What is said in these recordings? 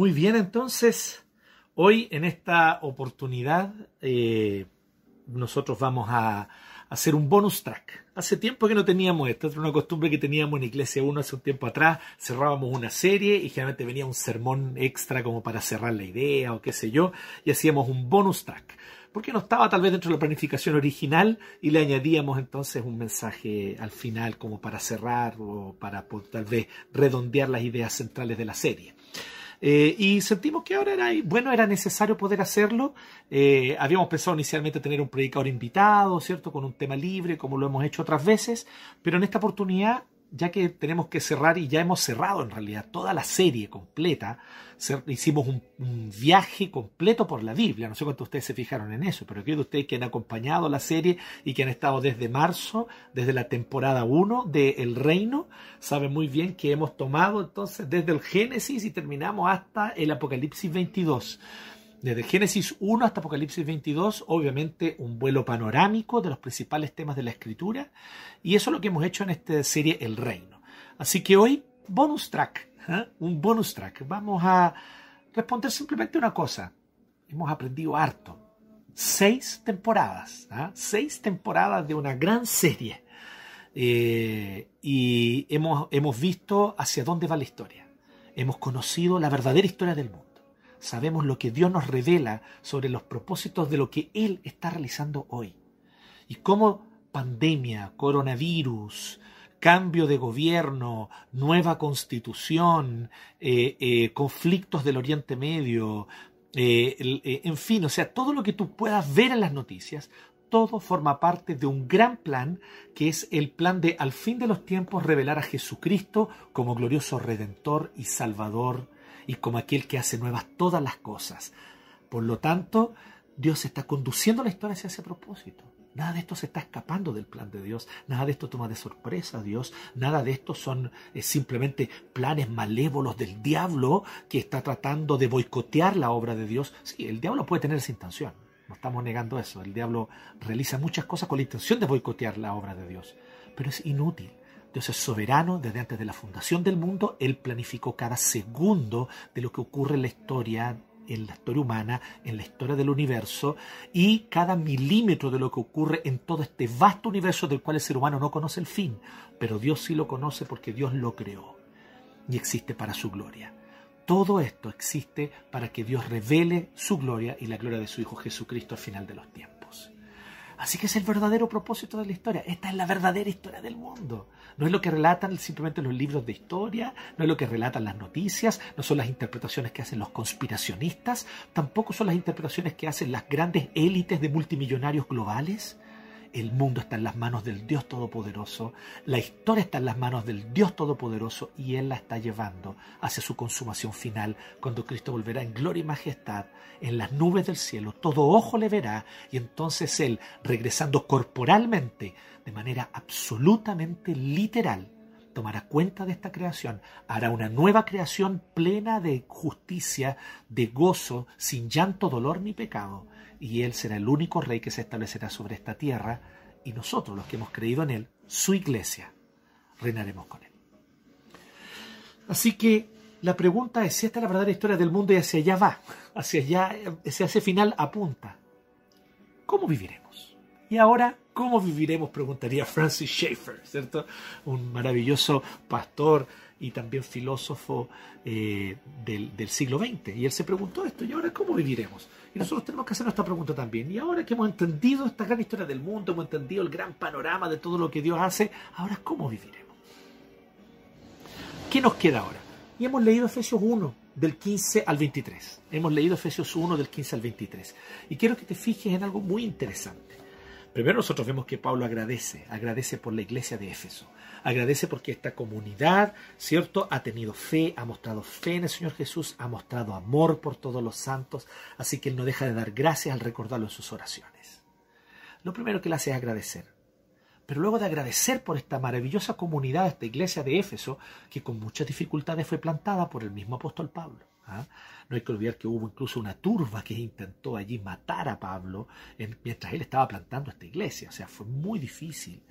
Muy bien, entonces, hoy en esta oportunidad eh, nosotros vamos a hacer un bonus track. Hace tiempo que no teníamos esto, es una costumbre que teníamos en Iglesia 1 hace un tiempo atrás, cerrábamos una serie y generalmente venía un sermón extra como para cerrar la idea o qué sé yo, y hacíamos un bonus track porque no estaba tal vez dentro de la planificación original y le añadíamos entonces un mensaje al final como para cerrar o para tal vez redondear las ideas centrales de la serie. Eh, y sentimos que ahora era, bueno, era necesario poder hacerlo. Eh, habíamos pensado inicialmente tener un predicador invitado, ¿cierto? Con un tema libre, como lo hemos hecho otras veces, pero en esta oportunidad ya que tenemos que cerrar y ya hemos cerrado en realidad toda la serie completa, hicimos un, viaje completo por la Biblia, no sé cuántos ustedes se fijaron en eso, pero aquellos de ustedes que han acompañado la serie y que han estado desde marzo, desde la temporada 1 de El Reino, saben muy bien que hemos tomado entonces desde el Génesis y terminamos hasta el Apocalipsis 22 desde Génesis 1 hasta Apocalipsis 22, obviamente un vuelo panorámico de los principales temas de la escritura, y eso es lo que hemos hecho en esta serie El Reino. Así que hoy, bonus track, ¿eh? un bonus track. Vamos a responder simplemente una cosa. Hemos aprendido harto. Seis temporadas, ¿eh? seis temporadas de una gran serie. Eh, y hemos, hemos visto hacia dónde va la historia. Hemos conocido la verdadera historia del mundo sabemos lo que Dios nos revela sobre los propósitos de lo que Él está realizando hoy. Y cómo pandemia, coronavirus, cambio de gobierno, nueva constitución, eh, eh, conflictos del Oriente Medio, eh, en fin, o sea, todo lo que tú puedas ver en las noticias, todo forma parte de un gran plan que es el plan de al fin de los tiempos revelar a Jesucristo como glorioso redentor y salvador y como aquel que hace nuevas todas las cosas. Por lo tanto, Dios está conduciendo la historia hacia ese propósito. Nada de esto se está escapando del plan de Dios, nada de esto toma de sorpresa a Dios, nada de esto son eh, simplemente planes malévolos del diablo que está tratando de boicotear la obra de Dios. Sí, el diablo puede tener esa intención, no estamos negando eso, el diablo realiza muchas cosas con la intención de boicotear la obra de Dios, pero es inútil. Dios es soberano desde antes de la fundación del mundo. Él planificó cada segundo de lo que ocurre en la historia, en la historia humana, en la historia del universo, y cada milímetro de lo que ocurre en todo este vasto universo del cual el ser humano no conoce el fin. Pero Dios sí lo conoce porque Dios lo creó y existe para su gloria. Todo esto existe para que Dios revele su gloria y la gloria de su Hijo Jesucristo al final de los tiempos. Así que es el verdadero propósito de la historia. Esta es la verdadera historia del mundo. No es lo que relatan simplemente los libros de historia, no es lo que relatan las noticias, no son las interpretaciones que hacen los conspiracionistas, tampoco son las interpretaciones que hacen las grandes élites de multimillonarios globales. El mundo está en las manos del Dios Todopoderoso, la historia está en las manos del Dios Todopoderoso y Él la está llevando hacia su consumación final, cuando Cristo volverá en gloria y majestad en las nubes del cielo. Todo ojo le verá y entonces Él, regresando corporalmente, de manera absolutamente literal, tomará cuenta de esta creación, hará una nueva creación plena de justicia, de gozo, sin llanto, dolor ni pecado y Él será el único rey que se establecerá sobre esta tierra, y nosotros, los que hemos creído en Él, su iglesia, reinaremos con Él. Así que la pregunta es si esta es la verdadera historia del mundo y hacia allá va, hacia allá, hacia ese final apunta. ¿Cómo viviremos? Y ahora, ¿cómo viviremos? Preguntaría Francis Schaeffer, ¿cierto? Un maravilloso pastor y también filósofo eh, del, del siglo XX. Y él se preguntó esto, ¿y ahora cómo viviremos? Y nosotros tenemos que hacer esta pregunta también. Y ahora que hemos entendido esta gran historia del mundo, hemos entendido el gran panorama de todo lo que Dios hace, ahora ¿cómo viviremos? ¿Qué nos queda ahora? Y hemos leído Efesios 1, del 15 al 23. Hemos leído Efesios 1, del 15 al 23. Y quiero que te fijes en algo muy interesante. Primero nosotros vemos que Pablo agradece, agradece por la iglesia de Éfeso, agradece porque esta comunidad, ¿cierto?, ha tenido fe, ha mostrado fe en el Señor Jesús, ha mostrado amor por todos los santos, así que él no deja de dar gracias al recordarlo en sus oraciones. Lo primero que él hace es agradecer. Pero luego de agradecer por esta maravillosa comunidad, esta iglesia de Éfeso, que con muchas dificultades fue plantada por el mismo apóstol Pablo. ¿Ah? No hay que olvidar que hubo incluso una turba que intentó allí matar a Pablo mientras él estaba plantando esta iglesia. O sea, fue muy difícil.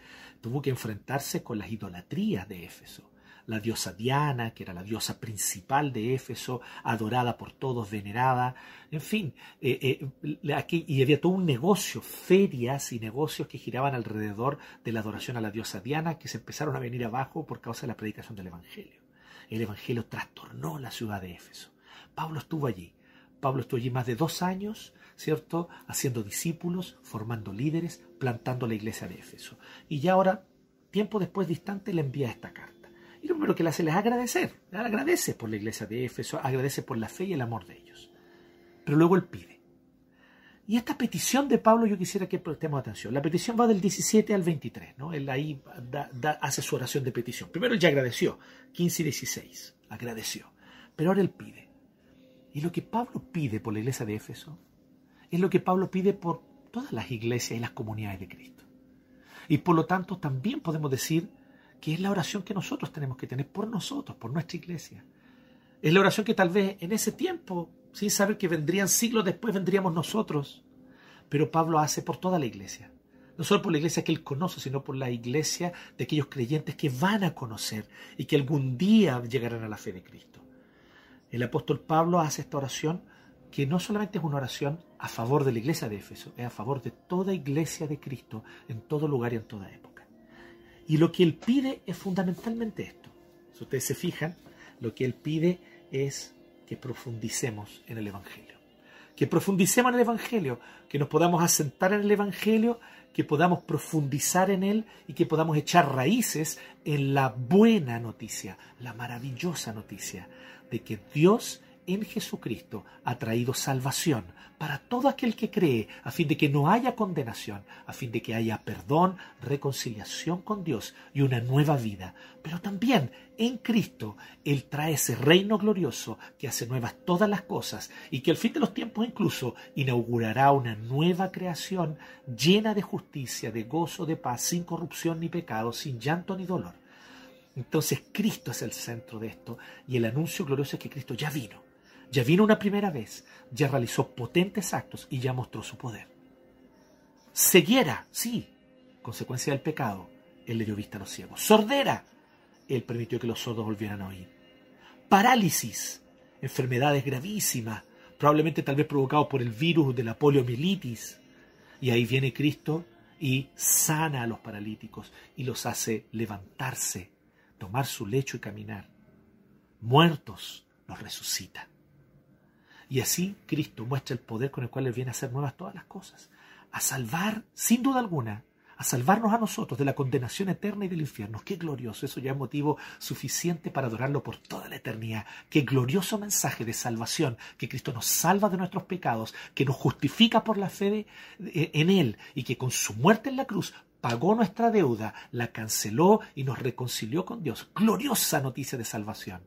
Tuvo que enfrentarse con las idolatrías de Éfeso, la diosa Diana, que era la diosa principal de Éfeso, adorada por todos, venerada, en fin, eh, eh, aquí, y había todo un negocio, ferias y negocios que giraban alrededor de la adoración a la diosa Diana, que se empezaron a venir abajo por causa de la predicación del Evangelio. El Evangelio trastornó la ciudad de Éfeso. Pablo estuvo allí. Pablo estuvo allí más de dos años, ¿cierto? Haciendo discípulos, formando líderes, plantando la iglesia de Éfeso. Y ya ahora, tiempo después distante, le envía esta carta. Y lo primero que le hace es agradecer. Agradece por la iglesia de Éfeso, agradece por la fe y el amor de ellos. Pero luego él pide. Y esta petición de Pablo yo quisiera que prestemos atención. La petición va del 17 al 23, ¿no? Él ahí hace su oración de petición. Primero él ya agradeció, 15 y 16, agradeció. Pero ahora él pide. Y lo que Pablo pide por la iglesia de Éfeso es lo que Pablo pide por todas las iglesias y las comunidades de Cristo. Y por lo tanto también podemos decir que es la oración que nosotros tenemos que tener por nosotros, por nuestra iglesia. Es la oración que tal vez en ese tiempo, sin saber que vendrían siglos después, vendríamos nosotros. Pero Pablo hace por toda la iglesia. No solo por la iglesia que él conoce, sino por la iglesia de aquellos creyentes que van a conocer y que algún día llegarán a la fe de Cristo. El apóstol Pablo hace esta oración que no solamente es una oración a favor de la iglesia de Éfeso, es a favor de toda iglesia de Cristo en todo lugar y en toda época. Y lo que él pide es fundamentalmente esto. Si ustedes se fijan, lo que él pide es que profundicemos en el Evangelio. Que profundicemos en el Evangelio, que nos podamos asentar en el Evangelio, que podamos profundizar en él y que podamos echar raíces en la buena noticia, la maravillosa noticia de que Dios en Jesucristo ha traído salvación para todo aquel que cree, a fin de que no haya condenación, a fin de que haya perdón, reconciliación con Dios y una nueva vida. Pero también en Cristo Él trae ese reino glorioso que hace nuevas todas las cosas y que al fin de los tiempos incluso inaugurará una nueva creación llena de justicia, de gozo, de paz, sin corrupción ni pecado, sin llanto ni dolor. Entonces Cristo es el centro de esto y el anuncio glorioso es que Cristo ya vino ya vino una primera vez, ya realizó potentes actos y ya mostró su poder. Ceguera, sí, consecuencia del pecado, Él le dio vista a los ciegos. Sordera, Él permitió que los sordos volvieran a oír. Parálisis, enfermedades gravísimas, probablemente tal vez provocados por el virus de la poliomielitis. Y ahí viene Cristo y sana a los paralíticos y los hace levantarse, tomar su lecho y caminar. Muertos los resucita. Y así Cristo muestra el poder con el cual Él viene a hacer nuevas todas las cosas, a salvar, sin duda alguna, a salvarnos a nosotros de la condenación eterna y del infierno. Qué glorioso, eso ya es motivo suficiente para adorarlo por toda la eternidad. Qué glorioso mensaje de salvación, que Cristo nos salva de nuestros pecados, que nos justifica por la fe en Él y que con su muerte en la cruz pagó nuestra deuda, la canceló y nos reconcilió con Dios. Gloriosa noticia de salvación.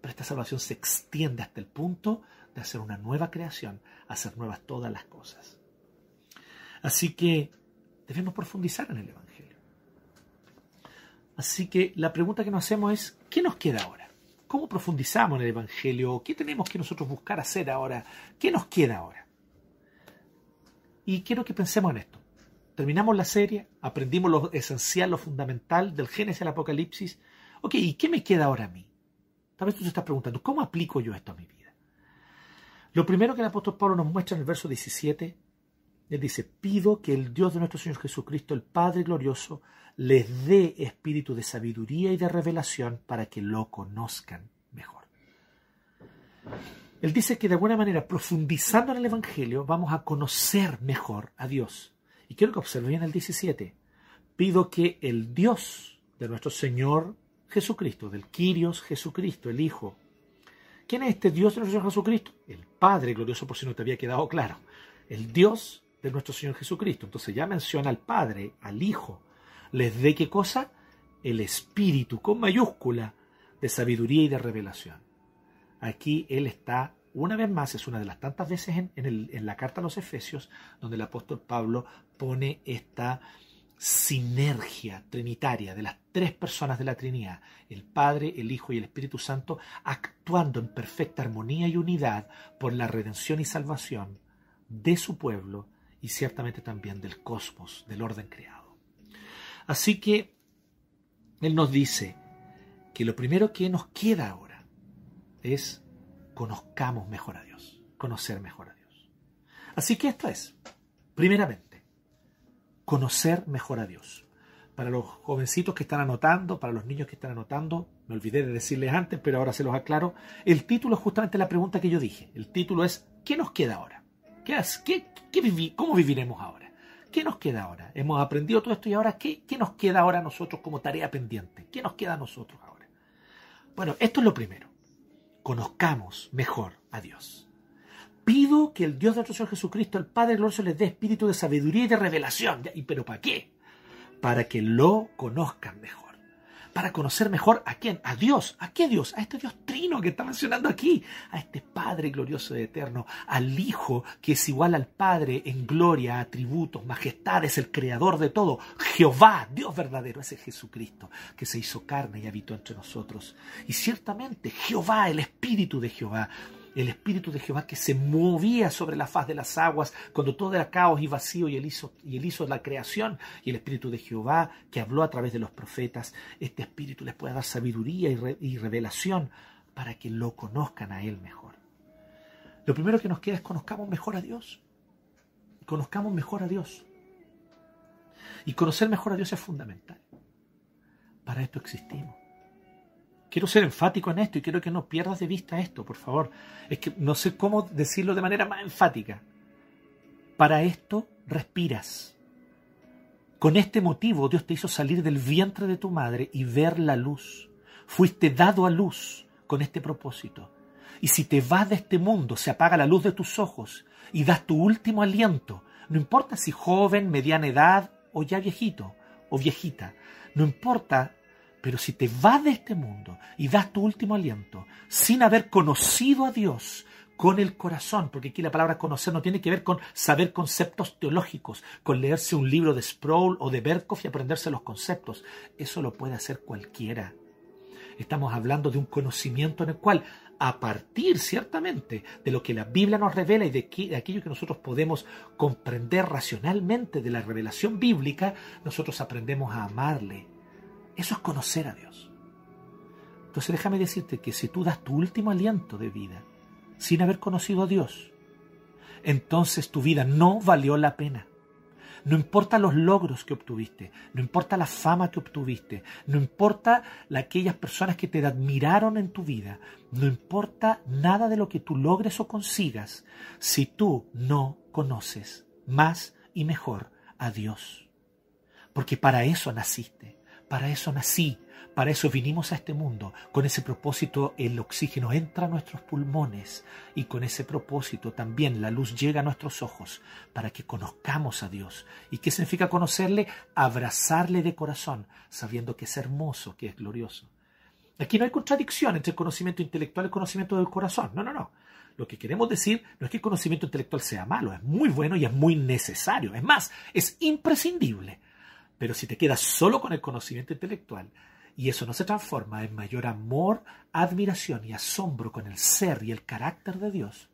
Pero esta salvación se extiende hasta el punto de hacer una nueva creación, hacer nuevas todas las cosas. Así que debemos profundizar en el Evangelio. Así que la pregunta que nos hacemos es, ¿qué nos queda ahora? ¿Cómo profundizamos en el Evangelio? ¿Qué tenemos que nosotros buscar hacer ahora? ¿Qué nos queda ahora? Y quiero que pensemos en esto. Terminamos la serie, aprendimos lo esencial, lo fundamental del Génesis al Apocalipsis. Ok, ¿y qué me queda ahora a mí? Tal vez tú te estás preguntando, ¿cómo aplico yo esto a mi vida? Lo primero que el apóstol Pablo nos muestra en el verso 17, él dice, pido que el Dios de nuestro Señor Jesucristo, el Padre glorioso, les dé espíritu de sabiduría y de revelación para que lo conozcan mejor. Él dice que de alguna manera, profundizando en el Evangelio, vamos a conocer mejor a Dios. Y quiero que observen bien el 17. Pido que el Dios de nuestro Señor Jesucristo, del Quirios Jesucristo, el Hijo, ¿Quién es este Dios de nuestro Señor Jesucristo? El Padre glorioso, por si no te había quedado claro. El Dios de nuestro Señor Jesucristo. Entonces ya menciona al Padre, al Hijo. ¿Les dé qué cosa? El Espíritu, con mayúscula, de sabiduría y de revelación. Aquí Él está, una vez más, es una de las tantas veces en, la carta a los Efesios, donde el apóstol Pablo pone esta sinergia trinitaria de las tres personas de la Trinidad, el Padre, el Hijo y el Espíritu Santo, actuando en perfecta armonía y unidad por la redención y salvación de su pueblo y ciertamente también del cosmos, del orden creado. Así que Él nos dice que lo primero que nos queda ahora es conozcamos mejor a Dios, conocer mejor a Dios. Así que esto es, primeramente, conocer mejor a Dios. Para los jovencitos que están anotando, para los niños que están anotando, me olvidé de decirles antes, pero ahora se los aclaro, el título es justamente la pregunta que yo dije. El título es, ¿qué nos queda ahora? ¿Qué, qué, ¿Cómo viviremos ahora? ¿Qué nos queda ahora? Hemos aprendido todo esto y ahora, ¿qué, ¿qué nos queda ahora a nosotros como tarea pendiente? ¿Qué nos queda a nosotros ahora? Bueno, esto es lo primero. Conozcamos mejor a Dios. Pido que el Dios de nuestro Señor Jesucristo, el Padre glorioso, les dé espíritu de sabiduría y de revelación. ¿Y pero para qué? para que lo conozcan mejor. Para conocer mejor a quién, a Dios. ¿A qué Dios? A este Dios trino que está mencionando aquí. A este Padre glorioso y eterno. Al Hijo que es igual al Padre en gloria, atributos, majestades, el creador de todo. Jehová, Dios verdadero. Ese Jesucristo que se hizo carne y habitó entre nosotros. Y ciertamente Jehová, el Espíritu de Jehová el Espíritu de Jehová que se movía sobre la faz de las aguas cuando todo era caos y vacío y él hizo, y la creación y el Espíritu de Jehová que habló a través de los profetas, este Espíritu les puede dar sabiduría y, revelación para que lo conozcan a Él mejor. Lo primero que nos queda es conozcamos mejor a Dios. Conozcamos mejor a Dios. Y conocer mejor a Dios es fundamental. Para esto existimos. Quiero ser enfático en esto y quiero que no pierdas de vista esto, por favor. Es que no sé cómo decirlo de manera más enfática. Para esto respiras. Con este motivo Dios te hizo salir del vientre de tu madre y ver la luz. Fuiste dado a luz con este propósito. Y si te vas de este mundo, se apaga la luz de tus ojos y das tu último aliento, no importa si joven, mediana edad o ya viejito o viejita, no importa pero si te vas de este mundo y das tu último aliento sin haber conocido a Dios con el corazón, porque aquí la palabra conocer no tiene que ver con saber conceptos teológicos, con leerse un libro de Sproul o de Berkhoff y aprenderse los conceptos. Eso lo puede hacer cualquiera. Estamos hablando de un conocimiento en el cual, a partir ciertamente de lo que la Biblia nos revela y de, de aquello que nosotros podemos comprender racionalmente de la revelación bíblica, nosotros aprendemos a amarle, eso es conocer a Dios. Entonces déjame decirte que si tú das tu último aliento de vida sin haber conocido a Dios, entonces tu vida no valió la pena. No importa los logros que obtuviste, no importa la fama que obtuviste, no importa aquellas personas que te admiraron en tu vida, no importa nada de lo que tú logres o consigas si tú no conoces más y mejor a Dios. Porque para eso naciste. Para eso nací, para eso vinimos a este mundo. Con ese propósito el oxígeno entra a nuestros pulmones y con ese propósito también la luz llega a nuestros ojos para que conozcamos a Dios. ¿Y qué significa conocerle? Abrazarle de corazón, sabiendo que es hermoso, que es glorioso. Aquí no hay contradicción entre el conocimiento intelectual y el conocimiento del corazón. No, no, no. Lo que queremos decir no es que el conocimiento intelectual sea malo, es muy bueno y es muy necesario. Es más, es imprescindible. Pero si te quedas solo con el conocimiento intelectual y eso no se transforma en mayor amor, admiración y asombro con el ser y el carácter de Dios,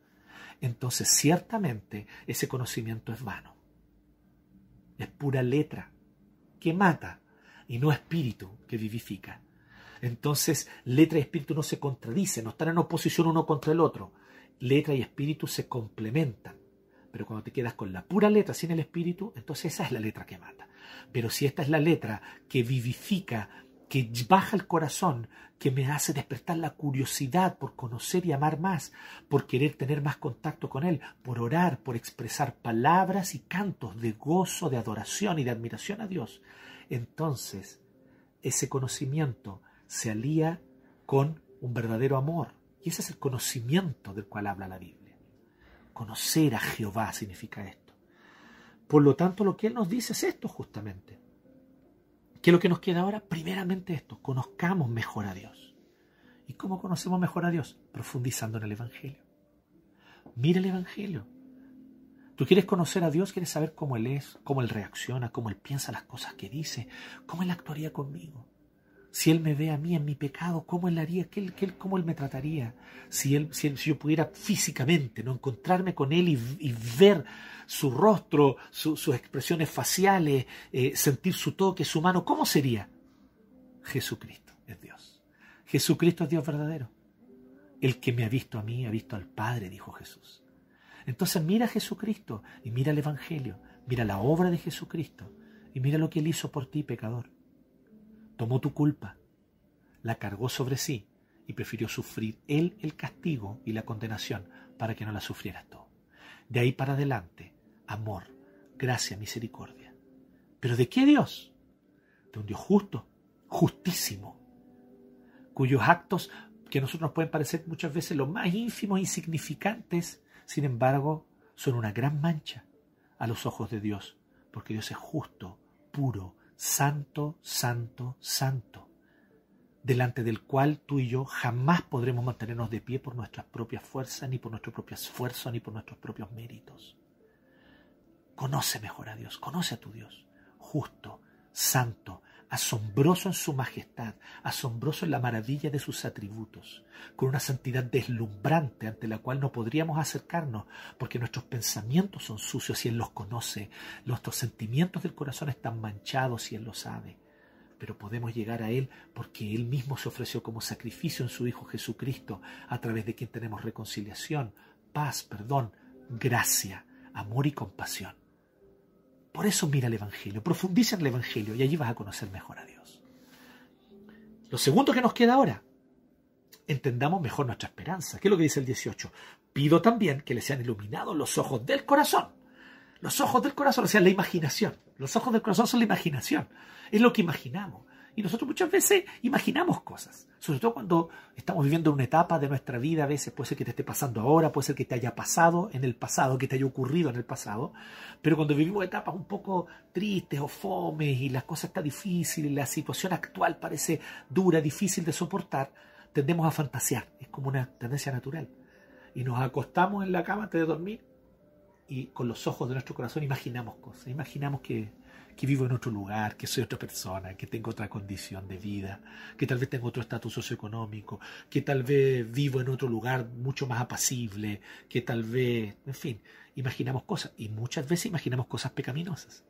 entonces ciertamente ese conocimiento es vano. Es pura letra que mata y no espíritu que vivifica. Entonces letra y espíritu no se contradicen, no están en oposición uno contra el otro. Letra y espíritu se complementan. Pero cuando te quedas con la pura letra sin el espíritu, entonces esa es la letra que mata. Pero si esta es la letra que vivifica, que baja el corazón, que me hace despertar la curiosidad por conocer y amar más, por querer tener más contacto con Él, por orar, por expresar palabras y cantos de gozo, de adoración y de admiración a Dios, entonces ese conocimiento se alía con un verdadero amor. Y ese es el conocimiento del cual habla la Biblia. Conocer a Jehová significa esto. Por lo tanto, lo que Él nos dice es esto justamente. ¿Qué es lo que nos queda ahora? Primeramente esto, conozcamos mejor a Dios. ¿Y cómo conocemos mejor a Dios? Profundizando en el Evangelio. Mira el Evangelio. Tú quieres conocer a Dios, quieres saber cómo Él es, cómo Él reacciona, cómo Él piensa las cosas que dice, cómo Él actuaría conmigo. Si Él me ve a mí en mi pecado, ¿cómo Él haría? ¿Qué, ¿Cómo Él me trataría? Si, él, si, yo pudiera físicamente no encontrarme con Él y, ver su rostro, sus expresiones faciales, eh, sentir su toque, su mano, ¿cómo sería? Jesucristo es Dios. Jesucristo es Dios verdadero. El que me ha visto a mí ha visto al Padre, dijo Jesús. Entonces mira a Jesucristo y mira el Evangelio, mira la obra de Jesucristo y mira lo que Él hizo por ti, pecador. Tomó tu culpa, la cargó sobre sí y prefirió sufrir Él el castigo y la condenación para que no la sufrieras tú. De ahí para adelante, amor, gracia, misericordia. ¿Pero de qué Dios? De un Dios justo, justísimo, cuyos actos que a nosotros nos pueden parecer muchas veces los más ínfimos, e insignificantes, sin embargo, son una gran mancha a los ojos de Dios, porque Dios es justo, puro, santo, santo, santo, delante del cual tú y yo jamás podremos mantenernos de pie por nuestras propias fuerzas, ni por nuestro propio esfuerzo, ni por nuestros propios méritos. Conoce mejor a Dios, conoce a tu Dios, justo, santo, asombroso en su majestad, asombroso en la maravilla de sus atributos, con una santidad deslumbrante ante la cual no podríamos acercarnos, porque nuestros pensamientos son sucios y Él los conoce, nuestros sentimientos del corazón están manchados y Él lo sabe. Pero podemos llegar a Él porque Él mismo se ofreció como sacrificio en su Hijo Jesucristo, a través de quien tenemos reconciliación, paz, perdón, gracia, amor y compasión. Por eso mira el Evangelio, profundiza en el Evangelio y allí vas a conocer mejor a Dios. Lo segundo que nos queda ahora, entendamos mejor nuestra esperanza. ¿Qué es lo que dice el 18? Pido también que le sean iluminados los ojos del corazón. Los ojos del corazón, o sea, la imaginación. Los ojos del corazón son la imaginación. Es lo que imaginamos. Y nosotros muchas veces imaginamos cosas, sobre todo cuando estamos viviendo una etapa de nuestra vida, a veces puede ser que te esté pasando ahora, puede ser que te haya pasado en el pasado, que te haya ocurrido en el pasado, pero cuando vivimos etapas un poco tristes o fomes y las cosas están difíciles, la situación actual parece dura, difícil de soportar, tendemos a fantasear, es como una tendencia natural. Y nos acostamos en la cama antes de dormir y con los ojos de nuestro corazón imaginamos cosas, imaginamos que que vivo en otro lugar, que soy otra persona, que tengo otra condición de vida, que tal vez tengo otro estatus socioeconómico, que tal vez vivo en otro lugar mucho más apacible, que tal vez, en fin, imaginamos cosas y muchas veces imaginamos cosas pecaminosas.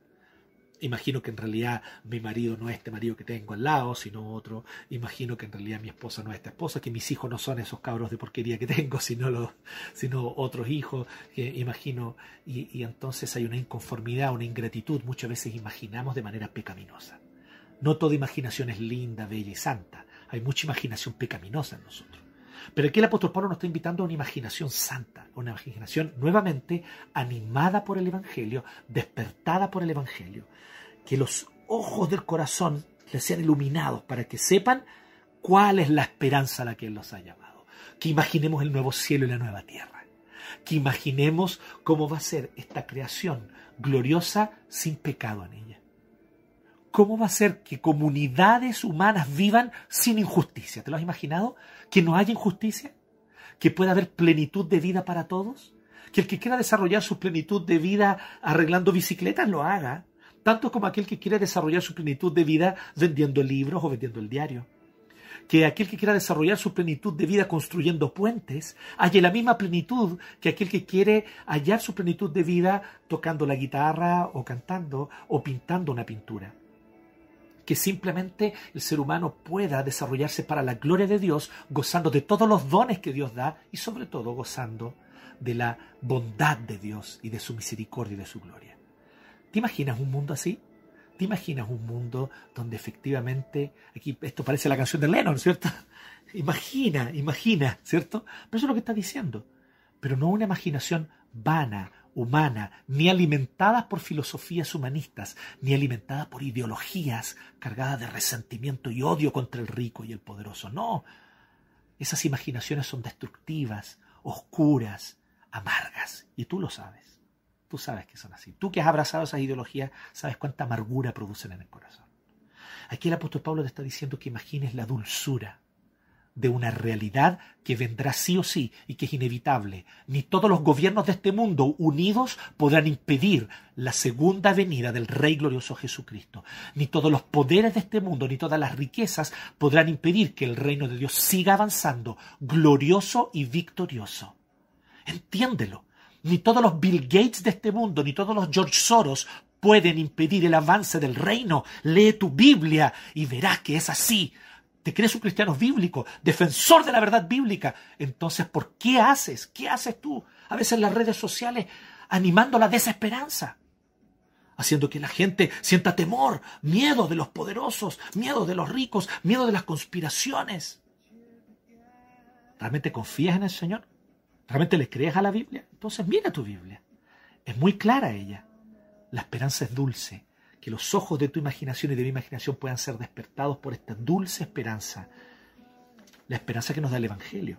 Imagino que en realidad mi marido no es este marido que tengo al lado, sino otro. Imagino que en realidad mi esposa no es esta esposa, que mis hijos no son esos cabros de porquería que tengo, sino, los, sino otros hijos. imagino, y, y entonces hay una inconformidad, una ingratitud. Muchas veces imaginamos de manera pecaminosa. No toda imaginación es linda, bella y santa. Hay mucha imaginación pecaminosa en nosotros. Pero aquí el apóstol Pablo nos está invitando a una imaginación santa, una imaginación nuevamente animada por el Evangelio, despertada por el Evangelio, que los ojos del corazón les sean iluminados para que sepan cuál es la esperanza a la que Él los ha llamado. Que imaginemos el nuevo cielo y la nueva tierra. Que imaginemos cómo va a ser esta creación gloriosa sin pecado en ella. ¿Cómo va a ser que comunidades humanas vivan sin injusticia? ¿Te lo has imaginado? ¿Que no haya injusticia? ¿Que pueda haber plenitud de vida para todos? Que el que quiera desarrollar su plenitud de vida arreglando bicicletas lo haga tanto como aquel que quiere desarrollar su plenitud de vida vendiendo libros o vendiendo el diario. Que aquel que quiera desarrollar su plenitud de vida construyendo puentes haya la misma plenitud que aquel que quiere hallar su plenitud de vida tocando la guitarra o cantando o pintando una pintura. Que simplemente el ser humano pueda desarrollarse para la gloria de Dios, gozando de todos los dones que Dios da y sobre todo gozando de la bondad de Dios y de su misericordia y de su gloria. ¿Te imaginas un mundo así? ¿Te imaginas un mundo donde efectivamente, aquí esto parece la canción de Lennon, ¿cierto? Imagina, imagina, ¿cierto? Pero eso es lo que está diciendo. Pero no una imaginación vana, humana, ni alimentada por filosofías humanistas, ni alimentada por ideologías cargadas de resentimiento y odio contra el rico y el poderoso. No, esas imaginaciones son destructivas, oscuras, amargas, y tú lo sabes. Tú sabes que son así. Tú que has abrazado esas ideologías, sabes cuánta amargura producen en el corazón. Aquí el apóstol Pablo te está diciendo que imagines la dulzura de una realidad que vendrá sí o sí y que es inevitable. Ni todos los gobiernos de este mundo unidos podrán impedir la segunda venida del Rey glorioso Jesucristo. Ni todos los poderes de este mundo, ni todas las riquezas podrán impedir que el reino de Dios siga avanzando, glorioso y victorioso. Entiéndelo ni todos los Bill Gates de este mundo, ni todos los George Soros pueden impedir el avance del reino. Lee tu Biblia y verás que es así. te crees un cristiano bíblico, defensor de la verdad bíblica. Entonces, ¿por qué haces? ¿Qué haces tú? A veces en las redes sociales animando la desesperanza, haciendo que la gente sienta temor, miedo de los poderosos, miedo de los ricos, miedo de las conspiraciones. ¿Realmente confías en el Señor? ¿Realmente le crees a la Biblia? Entonces mira tu Biblia. Es muy clara ella. La esperanza es dulce que los ojos de tu imaginación y de mi imaginación puedan ser despertados por esta dulce esperanza, la esperanza que nos da el Evangelio.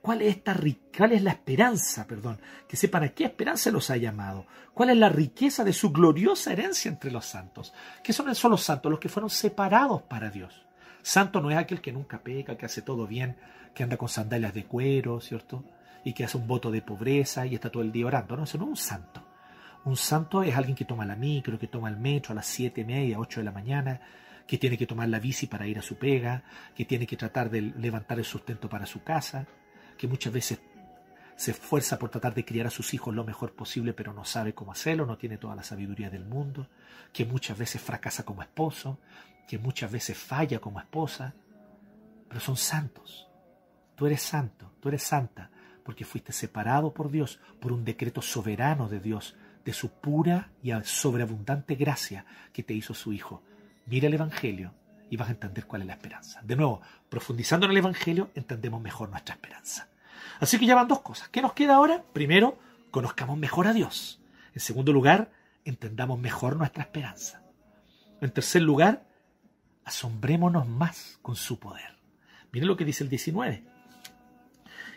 ¿Cuál es, esta, cuál es la esperanza, perdón? Que sepan a qué esperanza los ha llamado. ¿Cuál es la riqueza de su gloriosa herencia entre los santos? ¿Qué son los santos? Los que fueron separados para Dios. Santo no es aquel que nunca peca, que hace todo bien, que anda con sandalias de cuero, ¿cierto? Y que hace un voto de pobreza y está todo el día orando. No, eso no es un santo. Un santo es alguien que toma la micro, que toma el metro a las siete y media, ocho de la mañana, que tiene que tomar la bici para ir a su pega, que tiene que tratar de levantar el sustento para su casa, que muchas veces se esfuerza por tratar de criar a sus hijos lo mejor posible, pero no sabe cómo hacerlo, no tiene toda la sabiduría del mundo, que muchas veces fracasa como esposo, que muchas veces falla como esposa, pero son santos. Tú eres santo, tú eres santa, porque fuiste separado por Dios, por un decreto soberano de Dios, de su pura y sobreabundante gracia que te hizo su Hijo. Mira el Evangelio y vas a entender cuál es la esperanza. De nuevo, profundizando en el Evangelio, entendemos mejor nuestra esperanza. Así que ya van dos cosas. ¿Qué nos queda ahora? Primero, conozcamos mejor a Dios. En segundo lugar, entendamos mejor nuestra esperanza. En tercer lugar, asombrémonos más con su poder. Miren lo que dice el 19.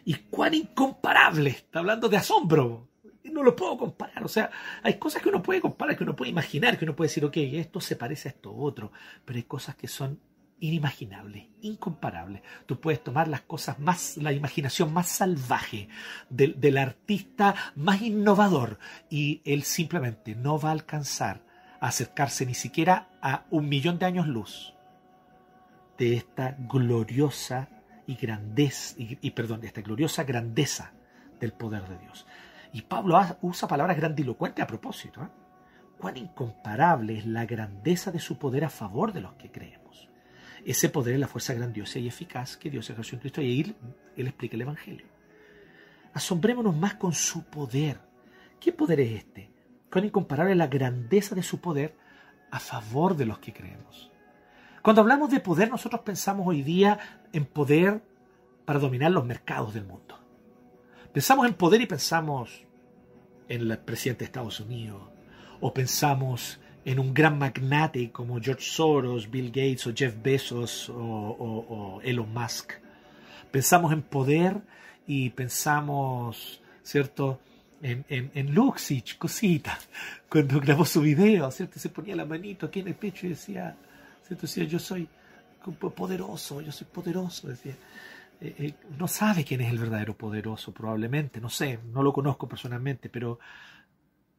Y cuán incomparable, está hablando de asombro, no lo puedo comparar. O sea, hay cosas que uno puede comparar, que uno puede imaginar, que uno puede decir, ok, esto se parece a esto otro, pero hay cosas que son inimaginables, incomparables. Tú puedes tomar las cosas más, la imaginación más salvaje del, del artista más innovador y él simplemente no va a alcanzar a acercarse ni siquiera a un millón de años luz de esta gloriosa y grandeza, y, perdón, esta gloriosa grandeza del poder de Dios. Y Pablo usa palabras grandilocuentes a propósito. ¿eh? Cuán incomparable es la grandeza de su poder a favor de los que creemos. Ese poder es la fuerza grandiosa y eficaz que Dios ejerció en Cristo. Y ahí él explica el Evangelio. Asombrémonos más con su poder. ¿Qué poder es este? Cuán incomparable es la grandeza de su poder a favor de los que creemos. Cuando hablamos de poder, nosotros pensamos hoy día en poder para dominar los mercados del mundo. Pensamos en poder y pensamos en el presidente de Estados Unidos, o pensamos en un gran magnate como George Soros, Bill Gates o Jeff Bezos o, Elon Musk. Pensamos en poder y pensamos, ¿cierto? En, en, en Luxich, cosita, cuando grabó su video, ¿cierto? Se ponía la manito aquí en el pecho y decía, ¿cierto? Decía, yo soy poderoso, yo soy poderoso, decía. Eh, eh, no sabe quién es el verdadero poderoso, probablemente, no sé, no lo conozco personalmente, pero,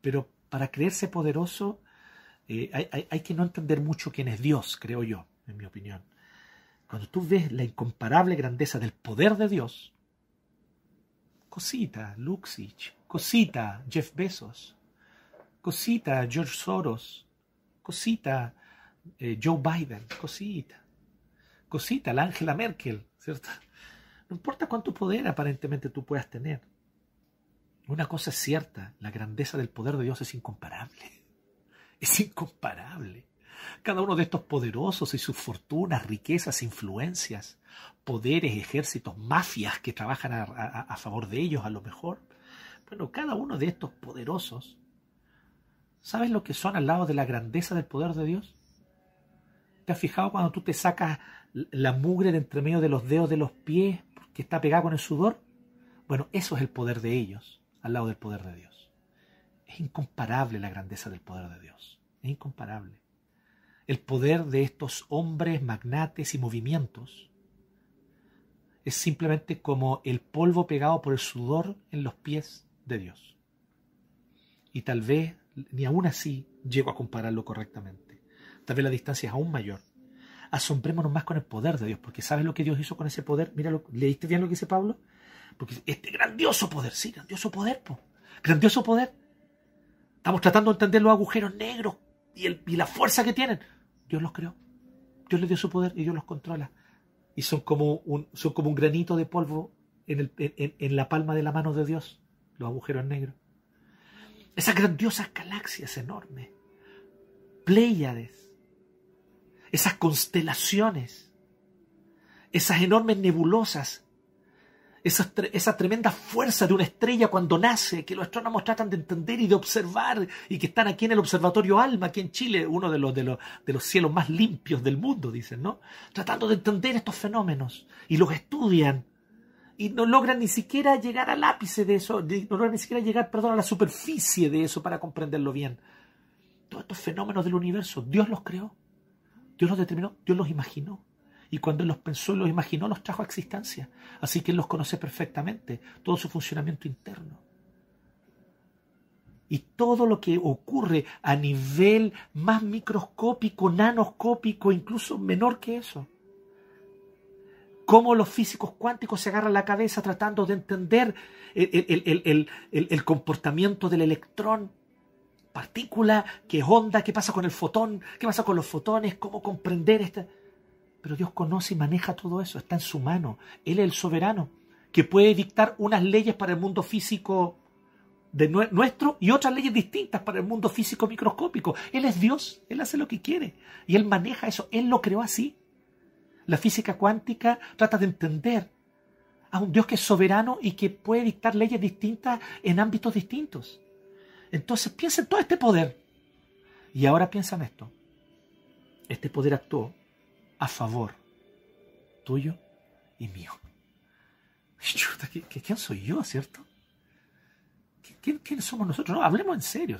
pero para creerse poderoso eh, hay, hay, que no entender mucho quién es Dios, creo yo, en mi opinión. Cuando tú ves la incomparable grandeza del poder de Dios, cosita Luxich, cosita Jeff Bezos, cosita George Soros, cosita Joe Biden, cosita, cosita la Angela Merkel, ¿cierto? No importa cuánto poder aparentemente tú puedas tener. Una cosa es cierta, la grandeza del poder de Dios es incomparable. Es incomparable. Cada uno de estos poderosos y sus fortunas, riquezas, influencias, poderes, ejércitos, mafias que trabajan a, favor de ellos a lo mejor. Bueno, cada uno de estos poderosos, ¿sabes lo que son al lado de la grandeza del poder de Dios? ¿Te has fijado cuando tú te sacas la mugre de entre medio de los dedos de los pies que está pegado con el sudor, bueno, eso es el poder de ellos al lado del poder de Dios. Es incomparable la grandeza del poder de Dios. Es incomparable. El poder de estos hombres, magnates y movimientos es simplemente como el polvo pegado por el sudor en los pies de Dios. Y tal vez ni aún así llego a compararlo correctamente. Tal vez la distancia es aún mayor asombrémonos más con el poder de Dios, porque ¿sabes lo que Dios hizo con ese poder? Mira, ¿leíste bien lo que dice Pablo? Porque este grandioso poder, sí, grandioso poder, grandioso poder. Estamos tratando de entender los agujeros negros y, el, y la fuerza que tienen. Dios los creó. Dios les dio su poder y Dios los controla. y son como un, son como un granito de polvo en, el, en, en la palma de la mano de Dios, los agujeros negros. Esas grandiosas galaxias enormes, Pléyades, esas constelaciones, esas enormes nebulosas esa, tremenda fuerza de una estrella cuando nace, que los astrónomos tratan de entender y de observar, y que están aquí en el Observatorio Alma, aquí en Chile, uno de los, de los, de los cielos más limpios del mundo, dicen, ¿no? Tratando de entender estos fenómenos, y los estudian, y no logran ni siquiera llegar al ápice de eso, no logran ni siquiera llegar, perdón, a la superficie de eso para comprenderlo bien. Todos estos fenómenos del universo, Dios los creó, Dios los determinó, Dios los imaginó y cuando Él los pensó y los imaginó, los trajo a existencia. Así que Él los conoce perfectamente, todo su funcionamiento interno. Y todo lo que ocurre a nivel más microscópico, nanoscópico, incluso menor que eso. Cómo los físicos cuánticos se agarran la cabeza tratando de entender el, el comportamiento del electrón partícula, qué onda, qué pasa con el fotón, qué pasa con los fotones, cómo comprender esta... Pero Dios conoce y maneja todo eso, está en su mano. Él es el soberano, que puede dictar unas leyes para el mundo físico de nuestro y otras leyes distintas para el mundo físico microscópico. Él es Dios, Él hace lo que quiere y Él maneja eso, Él lo creó así. La física cuántica trata de entender a un Dios que es soberano y que puede dictar leyes distintas en ámbitos distintos. Entonces piensa en todo este poder. Y ahora piensa en esto. Este poder actuó a favor tuyo y mío. ¿quién soy yo, cierto? ¿Quiénes somos nosotros? No, hablemos en serio.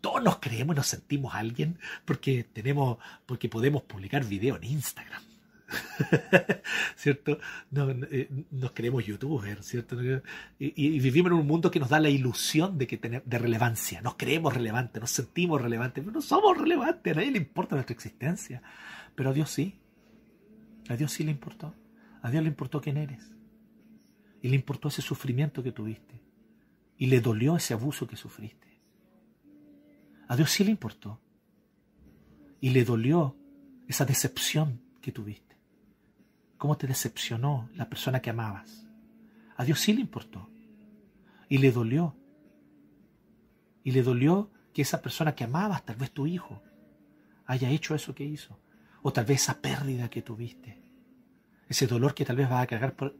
Todos nos creemos y nos sentimos alguien porque tenemos, porque podemos publicar video en Instagram. ¿Cierto? Eh, nos creemos youtubers, ¿cierto? Y, vivimos en un mundo que nos da la ilusión de, que tener, de relevancia. Nos creemos relevantes, nos sentimos relevantes, pero no somos relevantes, a nadie le importa nuestra existencia. Pero a Dios sí. A Dios sí le importó. A Dios le importó quién eres. Y le importó ese sufrimiento que tuviste. Y le dolió ese abuso que sufriste. A Dios sí le importó. Y le dolió esa decepción que tuviste. Cómo te decepcionó la persona que amabas. A Dios sí le importó. Y le dolió. Y le dolió que esa persona que amabas, tal vez tu hijo, haya hecho eso que hizo o tal vez esa pérdida que tuviste, ese dolor que tal vez vas a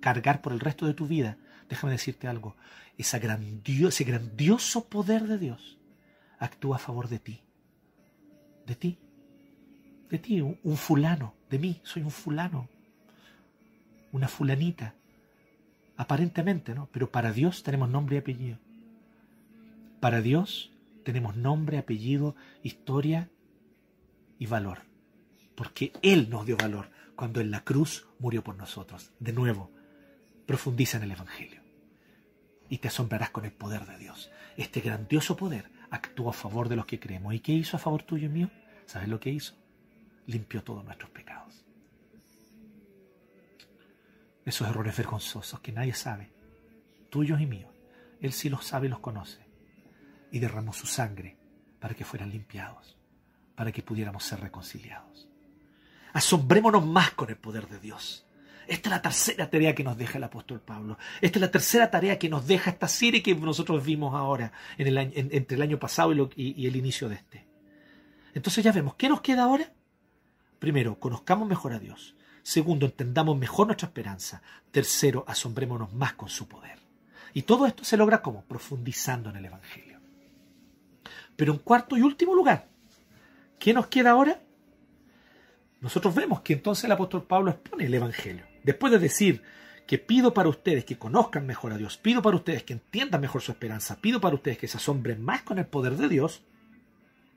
cargar por, el resto de tu vida. Déjame decirte algo, ese grandioso poder de Dios actúa a favor de ti, de ti, de ti, un fulano, de mí, soy un fulano, una fulanita, aparentemente, ¿no? Pero para Dios tenemos nombre y apellido. Para Dios tenemos nombre, apellido, historia y valor porque Él nos dio valor cuando en la cruz murió por nosotros. De nuevo, profundiza en el Evangelio y te asombrarás con el poder de Dios. Este grandioso poder actúa a favor de los que creemos. ¿Y qué hizo a favor tuyo y mío? ¿Sabes lo que hizo? Limpió todos nuestros pecados. Esos errores vergonzosos que nadie sabe, tuyos y míos, Él sí los sabe y los conoce. Y derramó su sangre para que fueran limpiados, para que pudiéramos ser reconciliados. Asombrémonos más con el poder de Dios. Esta es la tercera tarea que nos deja el apóstol Pablo. Esta es la tercera tarea que nos deja esta serie que nosotros vimos ahora, entre el año pasado y, y el inicio de este. Entonces ya vemos, ¿qué nos queda ahora? Primero, conozcamos mejor a Dios. Segundo, entendamos mejor nuestra esperanza. Tercero, asombrémonos más con su poder. Y todo esto se logra como profundizando en el Evangelio. Pero en cuarto y último lugar, ¿qué nos queda ahora? nosotros vemos que entonces el apóstol Pablo expone el Evangelio. Después de decir que pido para ustedes que conozcan mejor a Dios, pido para ustedes que entiendan mejor su esperanza, pido para ustedes que se asombren más con el poder de Dios,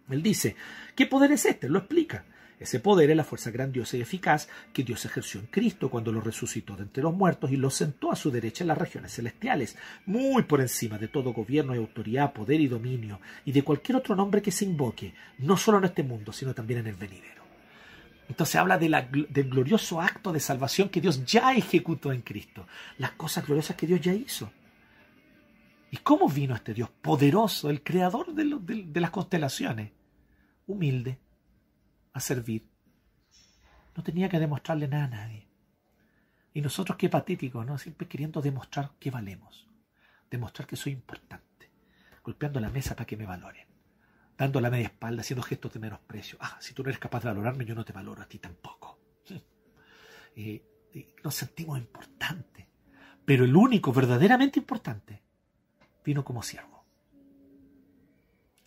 él dice, ¿qué poder es este? Lo explica. Ese poder es la fuerza grandiosa y eficaz que Dios ejerció en Cristo cuando lo resucitó de entre los muertos y lo sentó a su derecha en las regiones celestiales, muy por encima de todo gobierno y autoridad, poder y dominio, y de cualquier otro nombre que se invoque, no solo en este mundo, sino también en el venidero. Entonces habla del glorioso acto de salvación que Dios ya ejecutó en Cristo, las cosas gloriosas que Dios ya hizo. ¿Y cómo vino este Dios poderoso, el creador de, las constelaciones? Humilde, a servir. No tenía que demostrarle nada a nadie. Y nosotros qué patético, ¿no? Siempre queriendo demostrar que valemos, demostrar que soy importante, golpeando la mesa para que me valoren, dando la media espalda, haciendo gestos de menosprecio. Ah, si tú no eres capaz de valorarme, yo no te valoro a ti tampoco. y nos sentimos importantes. Pero el único verdaderamente importante vino como siervo.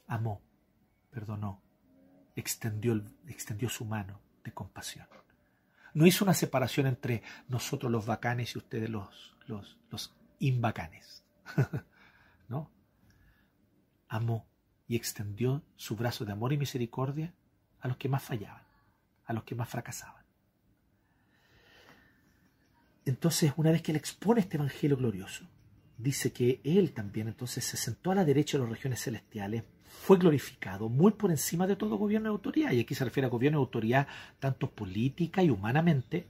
Amó, perdonó, extendió, extendió su mano de compasión. No hizo una separación entre nosotros los bacanes y ustedes los, los, los imbacanes. ¿No? Amó y extendió su brazo de amor y misericordia a los que más fallaban, a los que más fracasaban. Entonces, una vez que él expone este evangelio glorioso, dice que él también entonces se sentó a la derecha de las regiones celestiales, fue glorificado muy por encima de todo gobierno y autoridad. Y aquí se refiere a gobierno y autoridad tanto política y humanamente,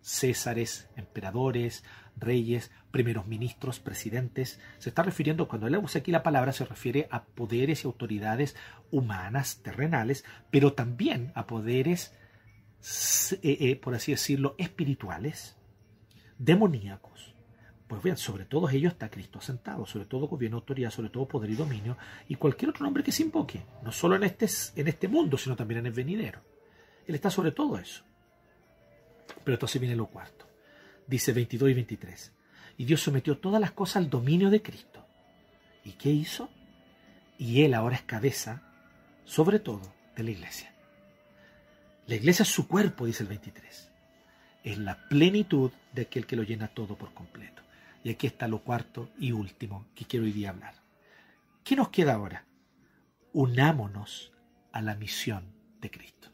césares, emperadores, reyes, primeros ministros, presidentes. Se está refiriendo, cuando él usa aquí la palabra, se refiere a poderes y autoridades humanas, terrenales, pero también a poderes, eh, eh, por así decirlo, espirituales, demoníacos. Pues bien, sobre todos ellos está Cristo sentado, sobre todo gobierno, autoridad, sobre todo poder y dominio, y cualquier otro nombre que se invoque, no solo en este, en este mundo, sino también en el venidero. Él está sobre todo eso. Pero entonces viene lo cuarto. Dice 22 y 23. Y Dios sometió todas las cosas al dominio de Cristo. ¿Y qué hizo? Y Él ahora es cabeza, sobre todo, de la iglesia. La iglesia es su cuerpo, dice el 23 es la plenitud de aquel que lo llena todo por completo. Y aquí está lo cuarto y último que quiero hoy día hablar. ¿Qué nos queda ahora? Unámonos a la misión de Cristo.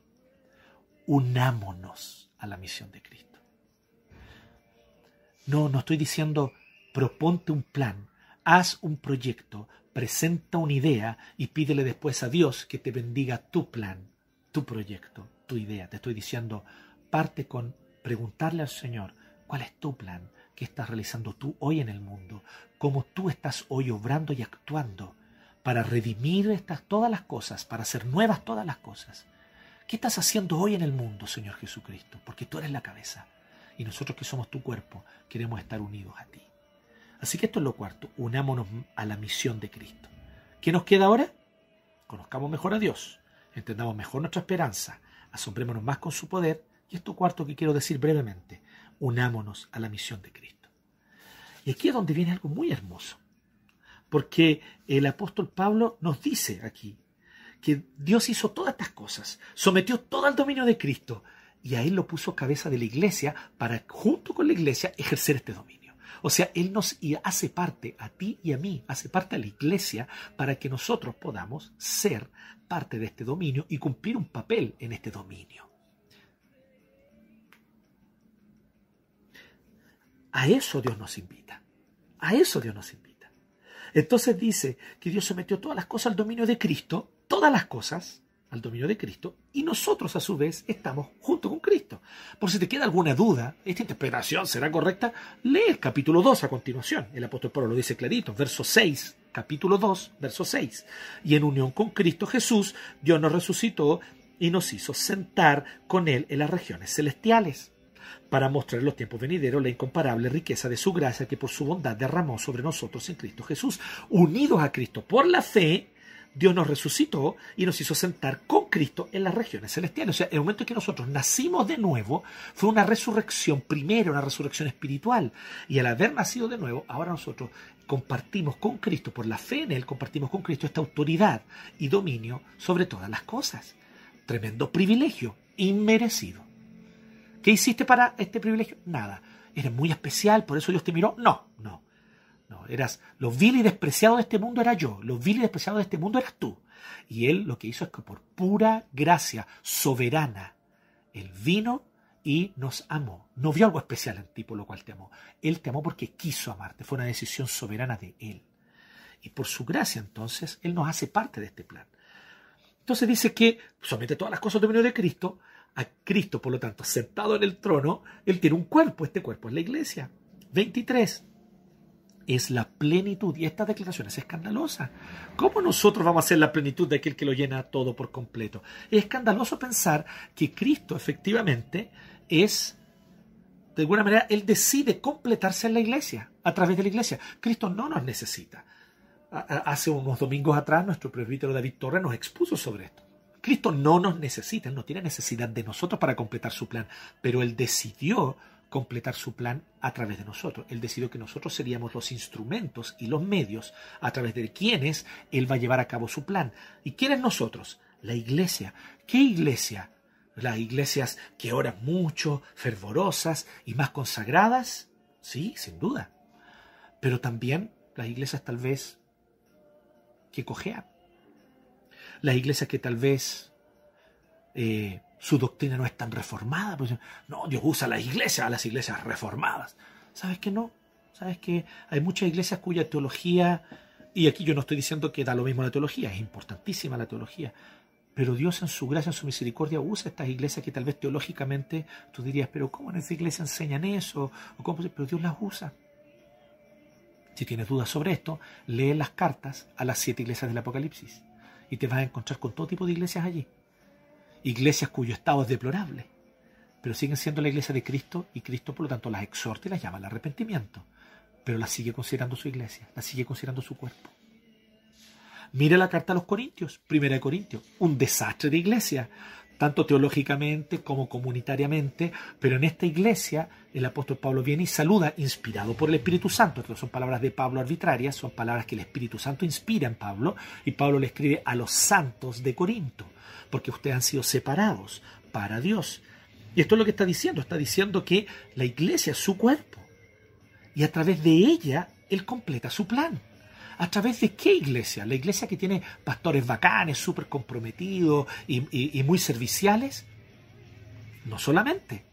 Unámonos a la misión de Cristo. No, no estoy diciendo proponte un plan, haz un proyecto, presenta una idea y pídele después a Dios que te bendiga tu plan, tu proyecto, tu idea. Te estoy diciendo, parte con preguntarle al Señor, ¿cuál es tu plan? ¿Qué estás realizando tú hoy en el mundo? ¿Cómo tú estás hoy obrando y actuando para redimir estas, todas las cosas, para hacer nuevas todas las cosas? ¿Qué estás haciendo hoy en el mundo, Señor Jesucristo? Porque tú eres la cabeza y nosotros que somos tu cuerpo queremos estar unidos a ti. Así que esto es lo cuarto, unámonos a la misión de Cristo. ¿Qué nos queda ahora? Conozcamos mejor a Dios, entendamos mejor nuestra esperanza, asombrémonos más con su poder y esto cuarto que quiero decir brevemente, unámonos a la misión de Cristo. Y aquí es donde viene algo muy hermoso, porque el apóstol Pablo nos dice aquí que Dios hizo todas estas cosas, sometió todo al dominio de Cristo y a Él lo puso cabeza de la iglesia para, junto con la iglesia, ejercer este dominio. O sea, Él nos hace parte, a ti y a mí, hace parte a la iglesia para que nosotros podamos ser parte de este dominio y cumplir un papel en este dominio. A eso Dios nos invita. A eso Dios nos invita. Entonces dice que Dios sometió todas las cosas al dominio de Cristo, todas las cosas al dominio de Cristo, y nosotros a su vez estamos junto con Cristo. Por si te queda alguna duda, ¿esta interpretación será correcta? Lee el capítulo 2 a continuación. El apóstol Pablo lo dice clarito, verso 6, capítulo 2, verso 6. Y en unión con Cristo Jesús, Dios nos resucitó y nos hizo sentar con Él en las regiones celestiales para mostrar en los tiempos venideros la incomparable riqueza de su gracia que por su bondad derramó sobre nosotros en Cristo Jesús. Unidos a Cristo por la fe, Dios nos resucitó y nos hizo sentar con Cristo en las regiones celestiales. O sea, el momento en que nosotros nacimos de nuevo fue una resurrección primero, una resurrección espiritual. Y al haber nacido de nuevo, ahora nosotros compartimos con Cristo, por la fe en Él, compartimos con Cristo esta autoridad y dominio sobre todas las cosas. Tremendo privilegio, inmerecido. ¿Qué hiciste para este privilegio? Nada. Eres muy especial, por eso Dios te miró. No, no. No, eras lo vil y despreciado de este mundo era yo, lo vil y despreciado de este mundo eras tú. Y él lo que hizo es que por pura gracia soberana, él vino y nos amó. No vio algo especial en ti por lo cual te amó. Él te amó porque quiso amarte. Fue una decisión soberana de él. Y por su gracia entonces, él nos hace parte de este plan. Entonces dice que somete todas las cosas al dominio de Cristo, a Cristo, por lo tanto, sentado en el trono, Él tiene un cuerpo, este cuerpo es la iglesia. 23. Es la plenitud, y esta declaración es escandalosa. ¿Cómo nosotros vamos a ser la plenitud de aquel que lo llena todo por completo? Es escandaloso pensar que Cristo efectivamente es de alguna manera, Él decide completarse en la iglesia, a través de la iglesia. Cristo no nos necesita. Hace unos domingos atrás, nuestro presbítero David Torres nos expuso sobre esto. Cristo no nos necesita, Él no tiene necesidad de nosotros para completar su plan, pero Él decidió completar su plan a través de nosotros. Él decidió que nosotros seríamos los instrumentos y los medios a través de quienes Él va a llevar a cabo su plan. ¿Y quiénes nosotros? La iglesia. ¿Qué iglesia? Las iglesias que oran mucho, fervorosas y más consagradas. Sí, sin duda. Pero también las iglesias tal vez que cojean. Las iglesias que tal vez eh, su doctrina no es tan reformada. Pues, no, Dios usa las iglesias, a las iglesias reformadas. ¿Sabes que no? ¿Sabes que hay muchas iglesias cuya teología, y aquí yo no estoy diciendo que da lo mismo la teología, es importantísima la teología, pero Dios en su gracia, en su misericordia, usa estas iglesias que tal vez teológicamente tú dirías, pero ¿cómo en esa iglesia enseñan eso? ¿O cómo? Pero Dios las usa. Si tienes dudas sobre esto, lee las cartas a las siete iglesias del Apocalipsis y te vas a encontrar con todo tipo de iglesias allí. Iglesias cuyo estado es deplorable, pero siguen siendo la iglesia de Cristo y Cristo por lo tanto las exhorta y las llama al arrepentimiento, pero las sigue considerando su iglesia, las sigue considerando su cuerpo. Mira la carta a los Corintios, primera de Corintios, un desastre de iglesia, tanto teológicamente como comunitariamente, pero en esta iglesia el apóstol Pablo viene y saluda inspirado por el Espíritu Santo. Estas son palabras de Pablo arbitrarias, son palabras que el Espíritu Santo inspira en Pablo y Pablo le escribe a los santos de Corinto, porque ustedes han sido separados para Dios. Y esto es lo que está diciendo, está diciendo que la iglesia es su cuerpo y a través de ella él completa su plan. ¿A través de qué iglesia? La iglesia que tiene pastores bacanes, súper comprometidos y, muy serviciales. No solamente.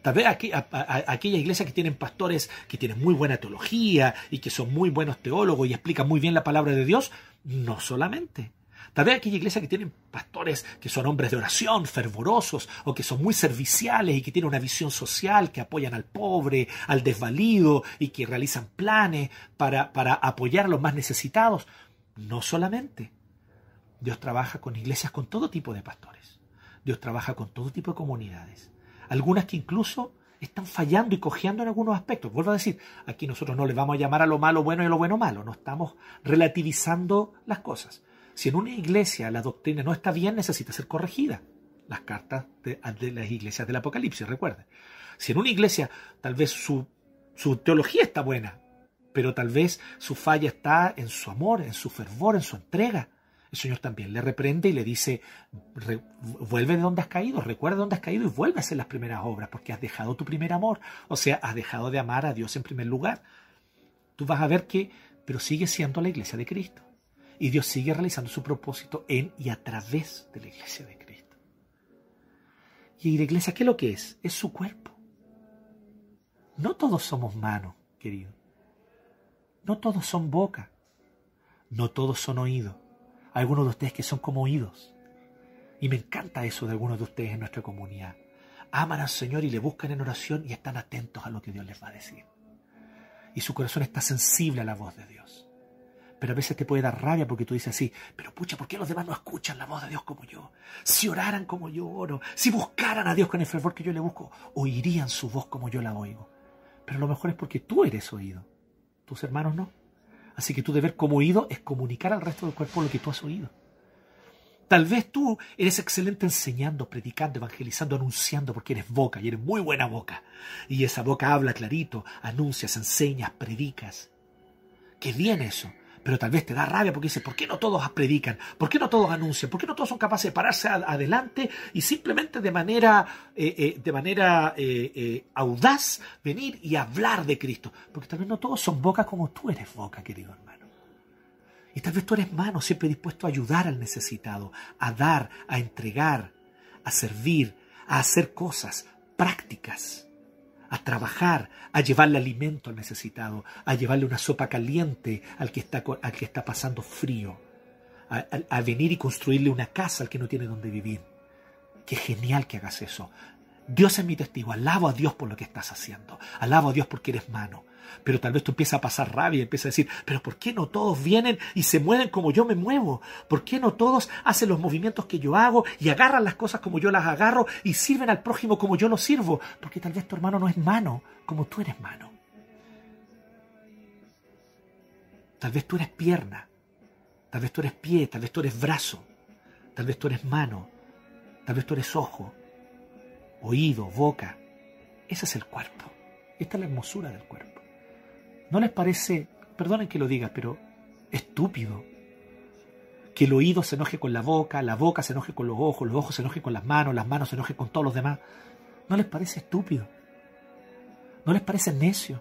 Tal vez aquella iglesia que tienen pastores que tienen muy buena teología y que son muy buenos teólogos y explican muy bien la palabra de Dios. No solamente. Tal vez aquella iglesia que tienen pastores que son hombres de oración, fervorosos, o que son muy serviciales y que tienen una visión social, que apoyan al pobre, al desvalido y que realizan planes para, para apoyar a los más necesitados. No solamente. Dios trabaja con iglesias con todo tipo de pastores. Dios trabaja con todo tipo de comunidades. Algunas que incluso están fallando y cojeando en algunos aspectos. Vuelvo a decir, aquí nosotros no le vamos a llamar a lo malo bueno y a lo bueno malo, no estamos relativizando las cosas. Si en una iglesia la doctrina no está bien, necesita ser corregida. Las cartas de, las iglesias del Apocalipsis, recuerden. Si en una iglesia tal vez su, su teología está buena, pero tal vez su falla está en su amor, en su fervor, en su entrega, el Señor también le reprende y le dice, vuelve de donde has caído, recuerda de dónde has caído y vuelve a hacer las primeras obras, porque has dejado tu primer amor, o sea, has dejado de amar a Dios en primer lugar. Tú vas a ver que, pero sigue siendo la iglesia de Cristo. Y Dios sigue realizando su propósito en y a través de la iglesia de Cristo. Y la iglesia, ¿qué es lo que es? Es su cuerpo. No todos somos manos, querido. No todos son boca. No todos son oídos. Algunos de ustedes que son como oídos. Y me encanta eso de algunos de ustedes en nuestra comunidad. Aman al Señor y le buscan en oración y están atentos a lo que Dios les va a decir. Y su corazón está sensible a la voz de Dios pero a veces te puede dar rabia porque tú dices así, pero pucha, ¿por qué los demás no escuchan la voz de Dios como yo? Si oraran como yo oro, si buscaran a Dios con el fervor que yo le busco, oirían su voz como yo la oigo. Pero lo mejor es porque tú eres oído, tus hermanos no. Así que tu deber como oído es comunicar al resto del cuerpo lo que tú has oído. Tal vez tú eres excelente enseñando, predicando, evangelizando, anunciando, porque eres boca y eres muy buena boca. Y esa boca habla clarito, anuncias, enseñas, predicas. Qué bien eso. Pero tal vez te da rabia porque dices, ¿por qué no todos predican? ¿Por qué no todos anuncian? ¿Por qué no todos son capaces de pararse adelante y simplemente de manera, eh, eh, de manera eh, audaz venir y hablar de Cristo? Porque tal vez no todos son boca como tú eres boca, querido hermano. Y tal vez tú eres mano, siempre dispuesto a ayudar al necesitado, a dar, a entregar, a servir, a hacer cosas prácticas a trabajar, a llevarle alimento al necesitado, a llevarle una sopa caliente al que está, al que está pasando frío, a, a venir y construirle una casa al que no tiene donde vivir. Qué genial que hagas eso. Dios es mi testigo. Alabo a Dios por lo que estás haciendo. Alabo a Dios porque eres mano. Pero tal vez tú empiezas a pasar rabia, empiezas a decir, pero ¿por qué no todos vienen y se mueven como yo me muevo? ¿Por qué no todos hacen los movimientos que yo hago y agarran las cosas como yo las agarro y sirven al prójimo como yo lo sirvo? Porque tal vez tu hermano no es mano como tú eres mano. Tal vez tú eres pierna, tal vez tú eres pie, tal vez tú eres brazo, tal vez tú eres mano, tal vez tú eres ojo, oído, boca. Ese es el cuerpo. Esta es la hermosura del cuerpo. ¿No les parece, perdonen que lo diga, pero estúpido que el oído se enoje con la boca, la boca se enoje con los ojos, los ojos se enojen con las manos, las manos se enojen con todos los demás? ¿No les parece estúpido? ¿No les parece necio?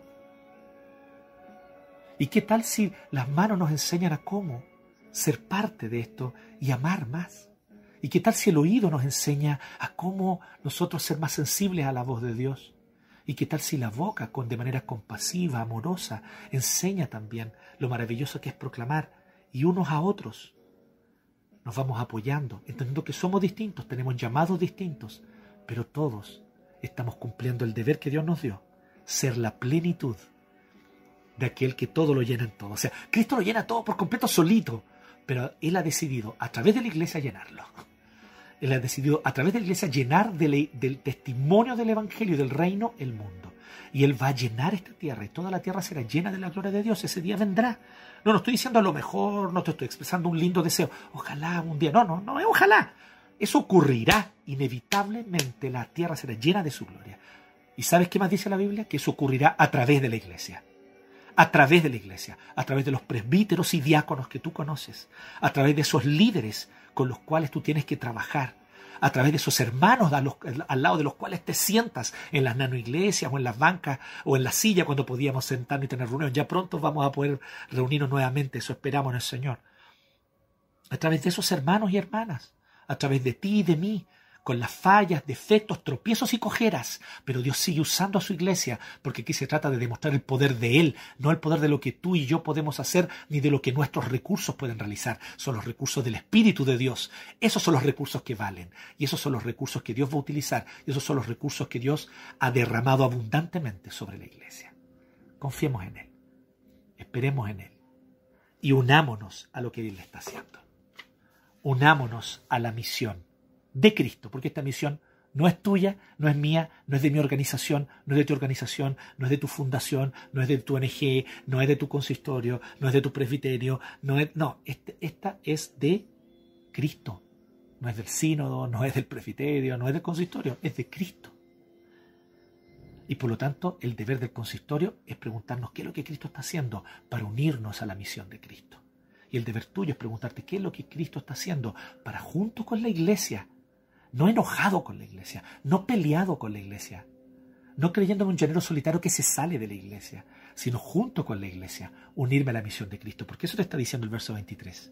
¿Y qué tal si las manos nos enseñan a cómo ser parte de esto y amar más? ¿Y qué tal si el oído nos enseña a cómo nosotros ser más sensibles a la voz de Dios? ¿Y qué tal si la boca, con, de manera compasiva, amorosa, enseña también lo maravilloso que es proclamar y unos a otros? Nos vamos apoyando, entendiendo que somos distintos, tenemos llamados distintos, pero todos estamos cumpliendo el deber que Dios nos dio, ser la plenitud de aquel que todo lo llena en todo. O sea, Cristo lo llena todo por completo solito, pero Él ha decidido a través de la iglesia llenarlo. Él ha decidido a través de la iglesia llenar del testimonio del Evangelio y del reino el mundo. Y Él va a llenar esta tierra y toda la tierra será llena de la gloria de Dios. Ese día vendrá. No, no estoy diciendo a lo mejor, no te estoy expresando un lindo deseo. Ojalá un día. No, no, no, ojalá. Eso ocurrirá. Inevitablemente la tierra será llena de su gloria. ¿Y sabes qué más dice la Biblia? Que eso ocurrirá a través de la iglesia a través de la iglesia, a través de los presbíteros y diáconos que tú conoces, a través de esos líderes con los cuales tú tienes que trabajar, a través de esos hermanos al lado de los cuales te sientas en las nanoiglesias o en las bancas o en la silla cuando podíamos sentarnos y tener reunión. Ya pronto vamos a poder reunirnos nuevamente, eso esperamos en el Señor. A través de esos hermanos y hermanas, a través de ti y de mí, con las fallas, defectos, tropiezos y cojeras, pero Dios sigue usando a su iglesia porque aquí se trata de demostrar el poder de Él, no el poder de lo que tú y yo podemos hacer ni de lo que nuestros recursos pueden realizar. Son los recursos del Espíritu de Dios. Esos son los recursos que valen y esos son los recursos que Dios va a utilizar y esos son los recursos que Dios ha derramado abundantemente sobre la iglesia. Confiemos en Él, esperemos en Él y unámonos a lo que Él está haciendo. Unámonos a la misión de Cristo, porque esta misión no es tuya, no es mía, no es de mi organización, no es de tu organización, no es de tu fundación, no es de tu ONG, no es de tu consistorio, no es de tu presbiterio, no es, no, este, esta es de Cristo. No es del sínodo, no es del presbiterio, no es del consistorio, es de Cristo. Y por lo tanto, el deber del consistorio es preguntarnos qué es lo que Cristo está haciendo para unirnos a la misión de Cristo. Y el deber tuyo es preguntarte qué es lo que Cristo está haciendo para junto con la iglesia no enojado con la iglesia, no peleado con la iglesia, no creyendo en un llanero solitario que se sale de la iglesia, sino junto con la iglesia, unirme a la misión de Cristo. Porque eso te está diciendo el verso 23,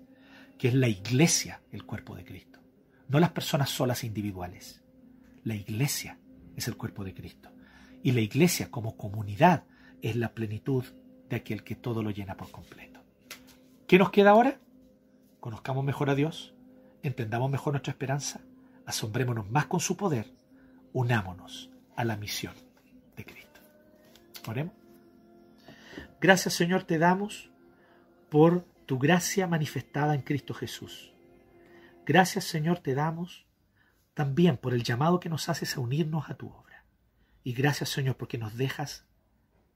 que es la iglesia el cuerpo de Cristo, no las personas solas e individuales. La iglesia es el cuerpo de Cristo. Y la iglesia como comunidad es la plenitud de aquel que todo lo llena por completo. ¿Qué nos queda ahora? Conozcamos mejor a Dios, entendamos mejor nuestra esperanza, asombrémonos más con su poder, unámonos a la misión de Cristo. Oremos. Gracias Señor te damos por tu gracia manifestada en Cristo Jesús. Gracias Señor te damos también por el llamado que nos haces a unirnos a tu obra. Y gracias Señor porque nos dejas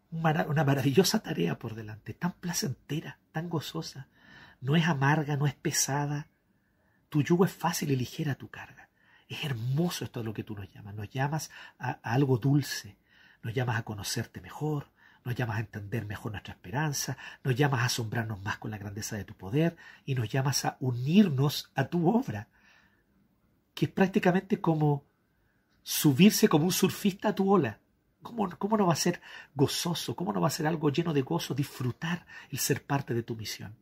una maravillosa tarea por delante, tan placentera, tan gozosa. No es amarga, no es pesada. Tu yugo es fácil y ligera tu carga. Es hermoso esto de lo que tú nos llamas. Nos llamas a, algo dulce. Nos llamas a conocerte mejor. Nos llamas a entender mejor nuestra esperanza. Nos llamas a asombrarnos más con la grandeza de tu poder. Y nos llamas a unirnos a tu obra. Que es prácticamente como subirse como un surfista a tu ola. ¿Cómo, ¿Cómo, no va a ser gozoso? ¿Cómo no va a ser algo lleno de gozo disfrutar el ser parte de tu misión?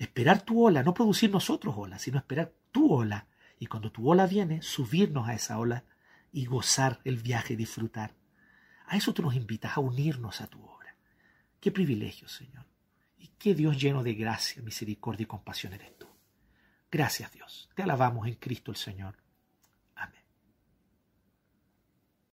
Esperar tu ola, no producir nosotros ola, sino esperar tu ola y cuando tu ola viene, subirnos a esa ola y gozar el viaje, disfrutar. A eso tú nos invitas, a unirnos a tu obra. Qué privilegio, Señor. Y qué Dios lleno de gracia, misericordia y compasión eres tú. Gracias, Dios. Te alabamos en Cristo el Señor.